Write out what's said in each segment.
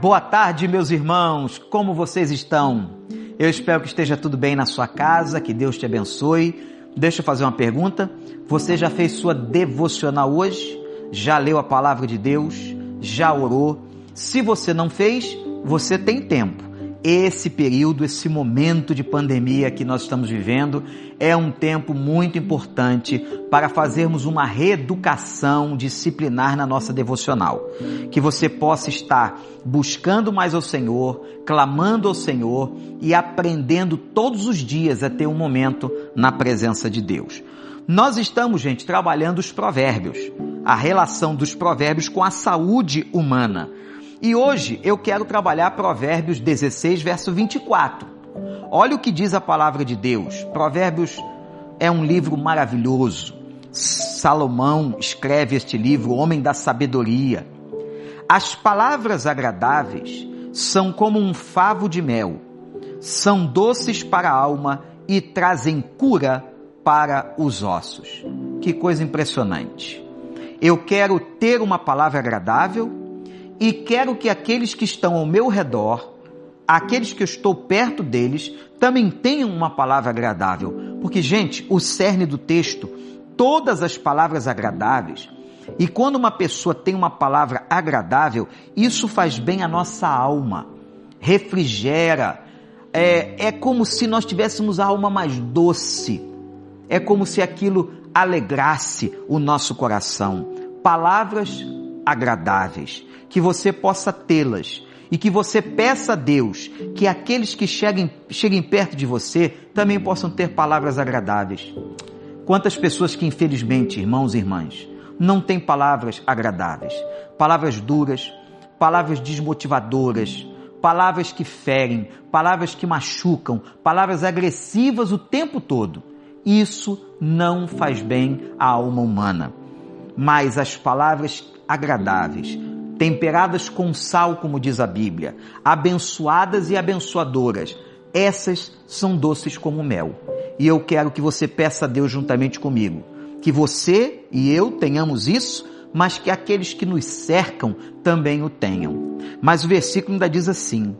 Boa tarde, meus irmãos. Como vocês estão? Eu espero que esteja tudo bem na sua casa, que Deus te abençoe. Deixa eu fazer uma pergunta. Você já fez sua devocional hoje? Já leu a palavra de Deus? Já orou? Se você não fez, você tem tempo esse período, esse momento de pandemia que nós estamos vivendo é um tempo muito importante para fazermos uma reeducação disciplinar na nossa devocional. Que você possa estar buscando mais ao Senhor, clamando ao Senhor e aprendendo todos os dias a ter um momento na presença de Deus. Nós estamos, gente, trabalhando os provérbios, a relação dos provérbios com a saúde humana. E hoje eu quero trabalhar Provérbios 16, verso 24. Olha o que diz a palavra de Deus. Provérbios é um livro maravilhoso. Salomão escreve este livro, Homem da Sabedoria. As palavras agradáveis são como um favo de mel, são doces para a alma e trazem cura para os ossos. Que coisa impressionante. Eu quero ter uma palavra agradável e quero que aqueles que estão ao meu redor, aqueles que eu estou perto deles, também tenham uma palavra agradável. Porque, gente, o cerne do texto, todas as palavras agradáveis, e quando uma pessoa tem uma palavra agradável, isso faz bem à nossa alma, refrigera, é, é como se nós tivéssemos a alma mais doce, é como se aquilo alegrasse o nosso coração. Palavras agradáveis que você possa tê-las e que você peça a Deus que aqueles que cheguem, cheguem perto de você também possam ter palavras agradáveis. Quantas pessoas que, infelizmente, irmãos e irmãs, não têm palavras agradáveis, palavras duras, palavras desmotivadoras, palavras que ferem, palavras que machucam, palavras agressivas o tempo todo. Isso não faz bem à alma humana. Mas as palavras agradáveis, temperadas com sal, como diz a Bíblia, abençoadas e abençoadoras. Essas são doces como mel. E eu quero que você peça a Deus juntamente comigo, que você e eu tenhamos isso, mas que aqueles que nos cercam também o tenham. Mas o versículo ainda diz assim: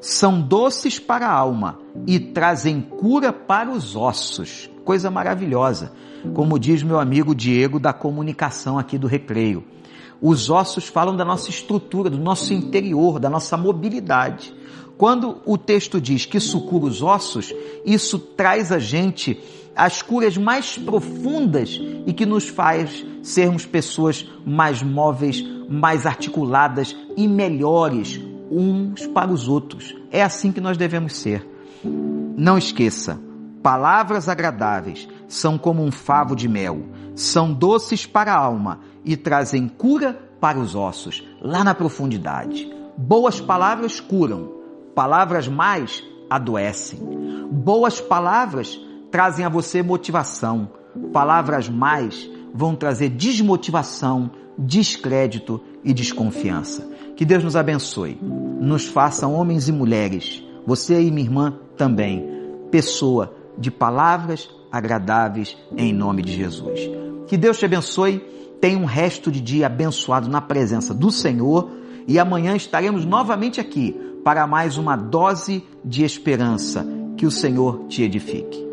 são doces para a alma e trazem cura para os ossos. Coisa maravilhosa, como diz meu amigo Diego da comunicação aqui do Recreio. Os ossos falam da nossa estrutura, do nosso interior, da nossa mobilidade. Quando o texto diz que isso cura os ossos, isso traz a gente as curas mais profundas e que nos faz sermos pessoas mais móveis, mais articuladas e melhores uns para os outros. É assim que nós devemos ser. Não esqueça, palavras agradáveis são como um favo de mel, são doces para a alma e trazem cura para os ossos, lá na profundidade. Boas palavras curam, palavras mais adoecem. Boas palavras trazem a você motivação, palavras mais vão trazer desmotivação, descrédito e desconfiança. Que Deus nos abençoe, nos faça homens e mulheres, você e minha irmã também, pessoa de palavras agradáveis em nome de Jesus. Que Deus te abençoe Tenha um resto de dia abençoado na presença do Senhor e amanhã estaremos novamente aqui para mais uma dose de esperança. Que o Senhor te edifique.